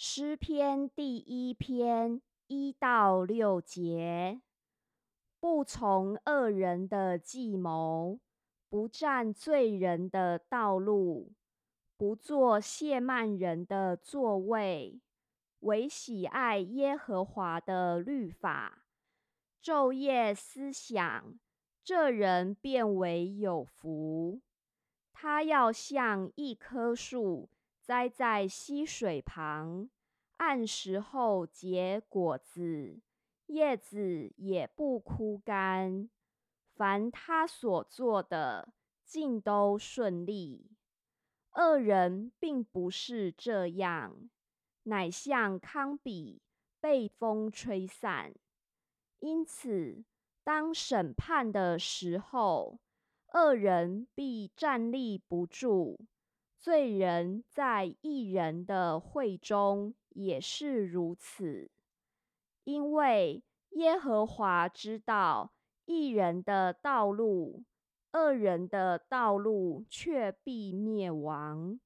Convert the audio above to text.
诗篇第一篇一到六节：不从恶人的计谋，不占罪人的道路，不坐亵慢人的座位，唯喜爱耶和华的律法，昼夜思想，这人变为有福。他要像一棵树。栽在溪水旁，按时候结果子，叶子也不枯干。凡他所做的，尽都顺利。恶人并不是这样，乃像糠比被风吹散。因此，当审判的时候，恶人必站立不住。罪人在一人的会中也是如此，因为耶和华知道一人的道路，恶人的道路却必灭亡。